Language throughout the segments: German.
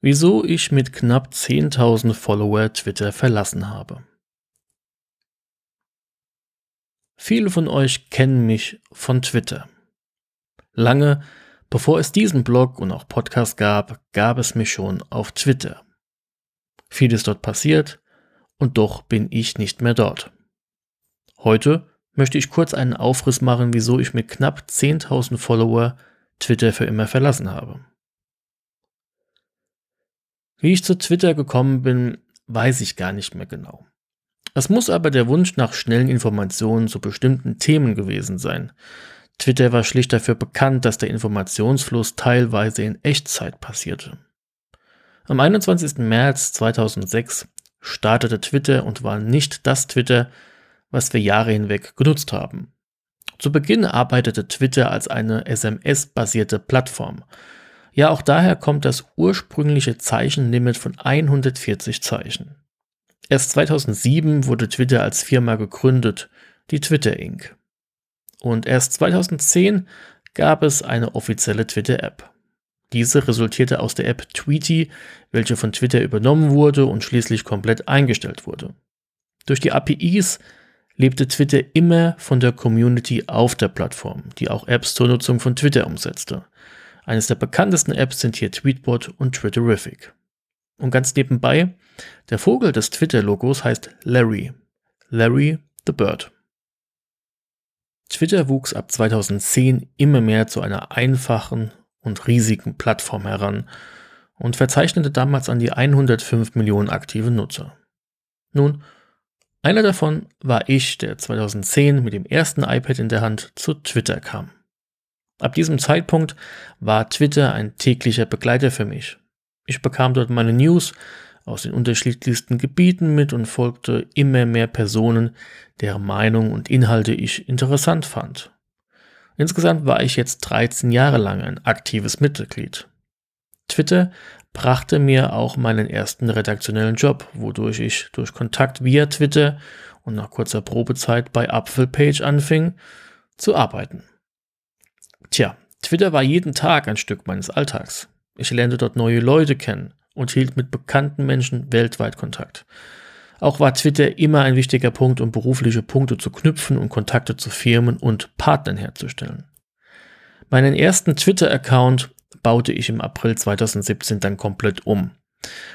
Wieso ich mit knapp 10.000 Follower Twitter verlassen habe. Viele von euch kennen mich von Twitter. Lange bevor es diesen Blog und auch Podcast gab, gab es mich schon auf Twitter. Vieles dort passiert und doch bin ich nicht mehr dort. Heute möchte ich kurz einen Aufriss machen, wieso ich mit knapp 10.000 Follower Twitter für immer verlassen habe. Wie ich zu Twitter gekommen bin, weiß ich gar nicht mehr genau. Es muss aber der Wunsch nach schnellen Informationen zu bestimmten Themen gewesen sein. Twitter war schlicht dafür bekannt, dass der Informationsfluss teilweise in Echtzeit passierte. Am 21. März 2006 startete Twitter und war nicht das Twitter, was wir Jahre hinweg genutzt haben. Zu Beginn arbeitete Twitter als eine SMS-basierte Plattform. Ja, auch daher kommt das ursprüngliche Zeichenlimit von 140 Zeichen. Erst 2007 wurde Twitter als Firma gegründet, die Twitter Inc. Und erst 2010 gab es eine offizielle Twitter-App. Diese resultierte aus der App Tweety, welche von Twitter übernommen wurde und schließlich komplett eingestellt wurde. Durch die APIs lebte Twitter immer von der Community auf der Plattform, die auch Apps zur Nutzung von Twitter umsetzte. Eines der bekanntesten Apps sind hier Tweetbot und Twitterific. Und ganz nebenbei, der Vogel des Twitter-Logos heißt Larry. Larry the Bird. Twitter wuchs ab 2010 immer mehr zu einer einfachen und riesigen Plattform heran und verzeichnete damals an die 105 Millionen aktive Nutzer. Nun, einer davon war ich, der 2010 mit dem ersten iPad in der Hand zu Twitter kam. Ab diesem Zeitpunkt war Twitter ein täglicher Begleiter für mich. Ich bekam dort meine News aus den unterschiedlichsten Gebieten mit und folgte immer mehr Personen, deren Meinung und Inhalte ich interessant fand. Insgesamt war ich jetzt 13 Jahre lang ein aktives Mitglied. Twitter brachte mir auch meinen ersten redaktionellen Job, wodurch ich durch Kontakt via Twitter und nach kurzer Probezeit bei Apfelpage anfing zu arbeiten. Tja, Twitter war jeden Tag ein Stück meines Alltags. Ich lernte dort neue Leute kennen und hielt mit bekannten Menschen weltweit Kontakt. Auch war Twitter immer ein wichtiger Punkt, um berufliche Punkte zu knüpfen und Kontakte zu Firmen und Partnern herzustellen. Meinen ersten Twitter-Account baute ich im April 2017 dann komplett um.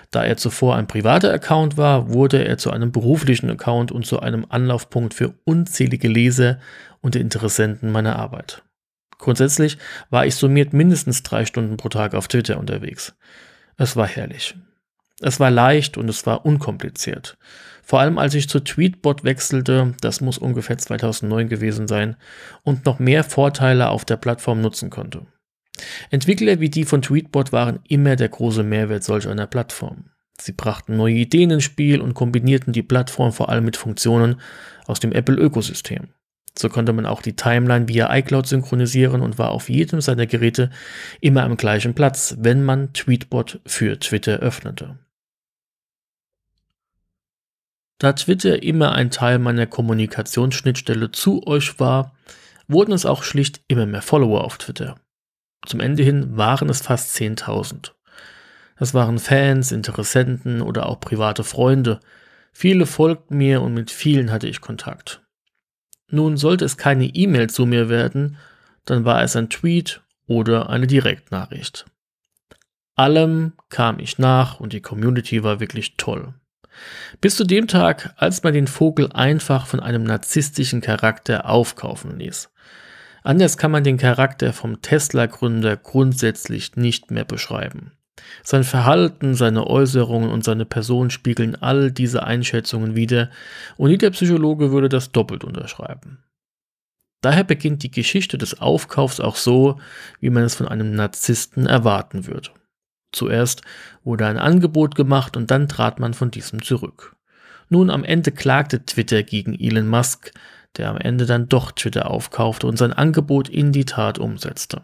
Da er zuvor ein privater Account war, wurde er zu einem beruflichen Account und zu einem Anlaufpunkt für unzählige Leser und Interessenten meiner Arbeit. Grundsätzlich war ich summiert mindestens drei Stunden pro Tag auf Twitter unterwegs. Es war herrlich. Es war leicht und es war unkompliziert. Vor allem als ich zu Tweetbot wechselte, das muss ungefähr 2009 gewesen sein, und noch mehr Vorteile auf der Plattform nutzen konnte. Entwickler wie die von Tweetbot waren immer der große Mehrwert solch einer Plattform. Sie brachten neue Ideen ins Spiel und kombinierten die Plattform vor allem mit Funktionen aus dem Apple-Ökosystem. So konnte man auch die Timeline via iCloud synchronisieren und war auf jedem seiner Geräte immer am gleichen Platz, wenn man Tweetbot für Twitter öffnete. Da Twitter immer ein Teil meiner Kommunikationsschnittstelle zu euch war, wurden es auch schlicht immer mehr Follower auf Twitter. Zum Ende hin waren es fast 10.000. Das waren Fans, Interessenten oder auch private Freunde. Viele folgten mir und mit vielen hatte ich Kontakt. Nun sollte es keine E-Mail zu mir werden, dann war es ein Tweet oder eine Direktnachricht. allem kam ich nach und die Community war wirklich toll. Bis zu dem Tag, als man den Vogel einfach von einem narzisstischen Charakter aufkaufen ließ. Anders kann man den Charakter vom Tesla-Gründer grundsätzlich nicht mehr beschreiben. Sein Verhalten, seine Äußerungen und seine Person spiegeln all diese Einschätzungen wider und jeder Psychologe würde das doppelt unterschreiben. Daher beginnt die Geschichte des Aufkaufs auch so, wie man es von einem Narzissten erwarten würde. Zuerst wurde ein Angebot gemacht und dann trat man von diesem zurück. Nun am Ende klagte Twitter gegen Elon Musk, der am Ende dann doch Twitter aufkaufte und sein Angebot in die Tat umsetzte.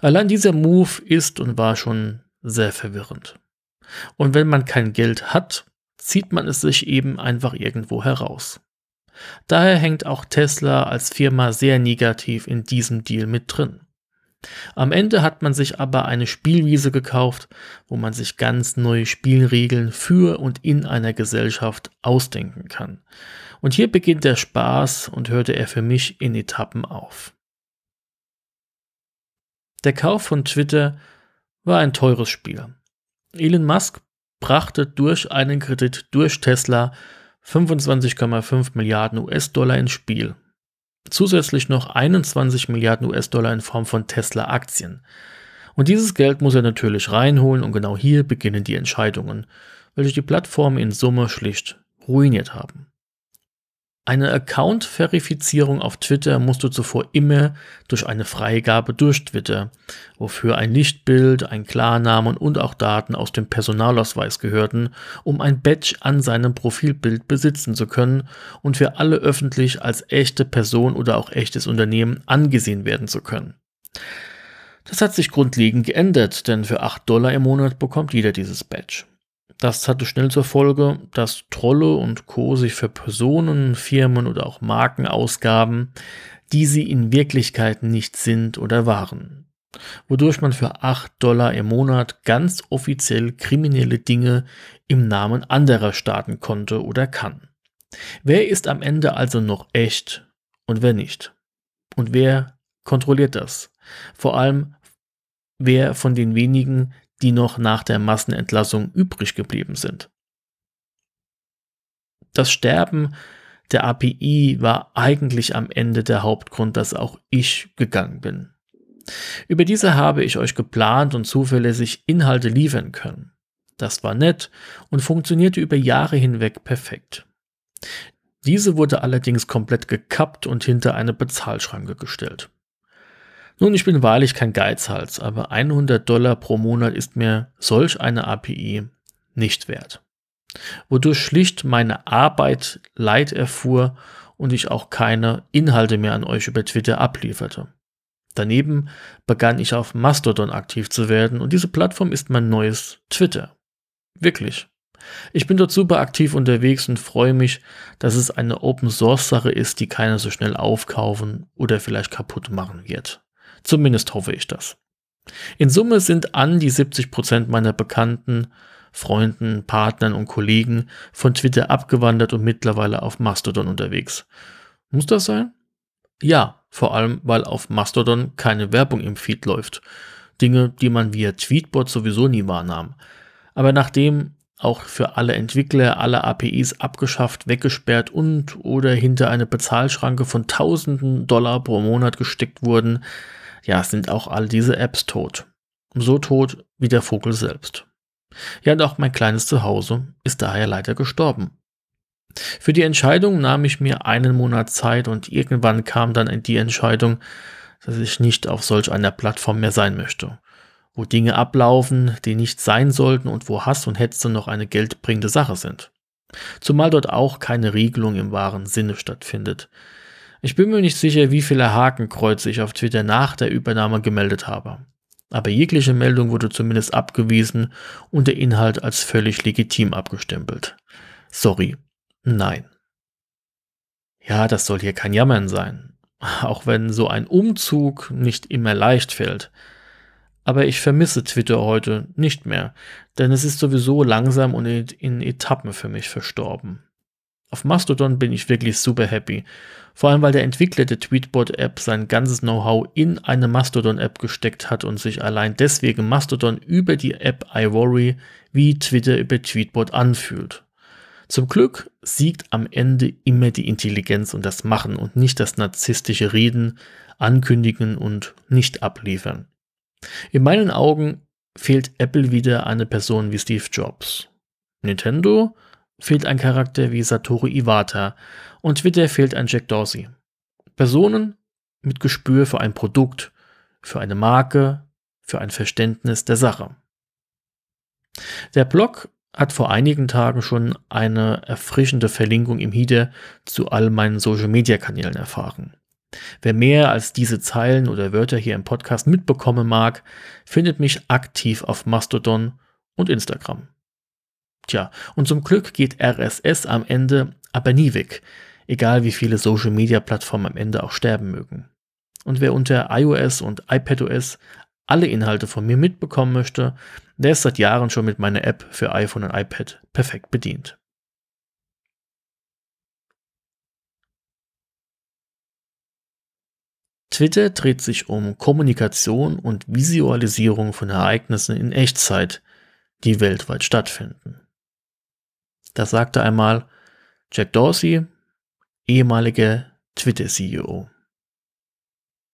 Allein dieser Move ist und war schon sehr verwirrend. Und wenn man kein Geld hat, zieht man es sich eben einfach irgendwo heraus. Daher hängt auch Tesla als Firma sehr negativ in diesem Deal mit drin. Am Ende hat man sich aber eine Spielwiese gekauft, wo man sich ganz neue Spielregeln für und in einer Gesellschaft ausdenken kann. Und hier beginnt der Spaß und hörte er für mich in Etappen auf. Der Kauf von Twitter war ein teures Spiel. Elon Musk brachte durch einen Kredit durch Tesla 25,5 Milliarden US-Dollar ins Spiel zusätzlich noch 21 Milliarden US-Dollar in Form von Tesla-Aktien. Und dieses Geld muss er natürlich reinholen und genau hier beginnen die Entscheidungen, welche die Plattform in Summe schlicht ruiniert haben. Eine Account-Verifizierung auf Twitter musst du zuvor immer durch eine Freigabe durch Twitter, wofür ein Lichtbild, ein Klarnamen und auch Daten aus dem Personalausweis gehörten, um ein Badge an seinem Profilbild besitzen zu können und für alle öffentlich als echte Person oder auch echtes Unternehmen angesehen werden zu können. Das hat sich grundlegend geändert, denn für 8 Dollar im Monat bekommt jeder dieses Badge. Das hatte schnell zur Folge, dass Trolle und Co. sich für Personen, Firmen oder auch Marken ausgaben, die sie in Wirklichkeit nicht sind oder waren. Wodurch man für 8 Dollar im Monat ganz offiziell kriminelle Dinge im Namen anderer starten konnte oder kann. Wer ist am Ende also noch echt und wer nicht? Und wer kontrolliert das? Vor allem, wer von den wenigen, die noch nach der Massenentlassung übrig geblieben sind. Das Sterben der API war eigentlich am Ende der Hauptgrund, dass auch ich gegangen bin. Über diese habe ich euch geplant und zuverlässig Inhalte liefern können. Das war nett und funktionierte über Jahre hinweg perfekt. Diese wurde allerdings komplett gekappt und hinter eine Bezahlschranke gestellt. Nun, ich bin wahrlich kein Geizhals, aber 100 Dollar pro Monat ist mir solch eine API nicht wert. Wodurch schlicht meine Arbeit Leid erfuhr und ich auch keine Inhalte mehr an euch über Twitter ablieferte. Daneben begann ich auf Mastodon aktiv zu werden und diese Plattform ist mein neues Twitter. Wirklich. Ich bin dort super aktiv unterwegs und freue mich, dass es eine Open Source Sache ist, die keiner so schnell aufkaufen oder vielleicht kaputt machen wird. Zumindest hoffe ich das. In Summe sind an die 70 Prozent meiner Bekannten, Freunden, Partnern und Kollegen von Twitter abgewandert und mittlerweile auf Mastodon unterwegs. Muss das sein? Ja, vor allem, weil auf Mastodon keine Werbung im Feed läuft. Dinge, die man via Tweetbot sowieso nie wahrnahm. Aber nachdem auch für alle Entwickler alle APIs abgeschafft, weggesperrt und oder hinter eine Bezahlschranke von tausenden Dollar pro Monat gesteckt wurden, ja, sind auch all diese Apps tot. So tot wie der Vogel selbst. Ja, und auch mein kleines Zuhause ist daher leider gestorben. Für die Entscheidung nahm ich mir einen Monat Zeit und irgendwann kam dann die Entscheidung, dass ich nicht auf solch einer Plattform mehr sein möchte, wo Dinge ablaufen, die nicht sein sollten und wo Hass und Hetze noch eine geldbringende Sache sind. Zumal dort auch keine Regelung im wahren Sinne stattfindet. Ich bin mir nicht sicher, wie viele Hakenkreuze ich auf Twitter nach der Übernahme gemeldet habe. Aber jegliche Meldung wurde zumindest abgewiesen und der Inhalt als völlig legitim abgestempelt. Sorry, nein. Ja, das soll hier kein Jammern sein. Auch wenn so ein Umzug nicht immer leicht fällt. Aber ich vermisse Twitter heute nicht mehr, denn es ist sowieso langsam und in Etappen für mich verstorben. Auf Mastodon bin ich wirklich super happy. Vor allem, weil der Entwickler der Tweetbot-App sein ganzes Know-how in eine Mastodon-App gesteckt hat und sich allein deswegen Mastodon über die App iWorry wie Twitter über Tweetbot anfühlt. Zum Glück siegt am Ende immer die Intelligenz und das Machen und nicht das narzisstische Reden, Ankündigen und nicht abliefern. In meinen Augen fehlt Apple wieder eine Person wie Steve Jobs. Nintendo fehlt ein Charakter wie Satoru Iwata und Twitter fehlt ein Jack Dorsey. Personen mit Gespür für ein Produkt, für eine Marke, für ein Verständnis der Sache. Der Blog hat vor einigen Tagen schon eine erfrischende Verlinkung im Header zu all meinen Social Media Kanälen erfahren. Wer mehr als diese Zeilen oder Wörter hier im Podcast mitbekommen mag, findet mich aktiv auf Mastodon und Instagram. Tja, und zum Glück geht RSS am Ende aber nie weg, egal wie viele Social-Media-Plattformen am Ende auch sterben mögen. Und wer unter iOS und iPadOS alle Inhalte von mir mitbekommen möchte, der ist seit Jahren schon mit meiner App für iPhone und iPad perfekt bedient. Twitter dreht sich um Kommunikation und Visualisierung von Ereignissen in Echtzeit, die weltweit stattfinden. Das sagte einmal Jack Dorsey, ehemaliger Twitter-CEO.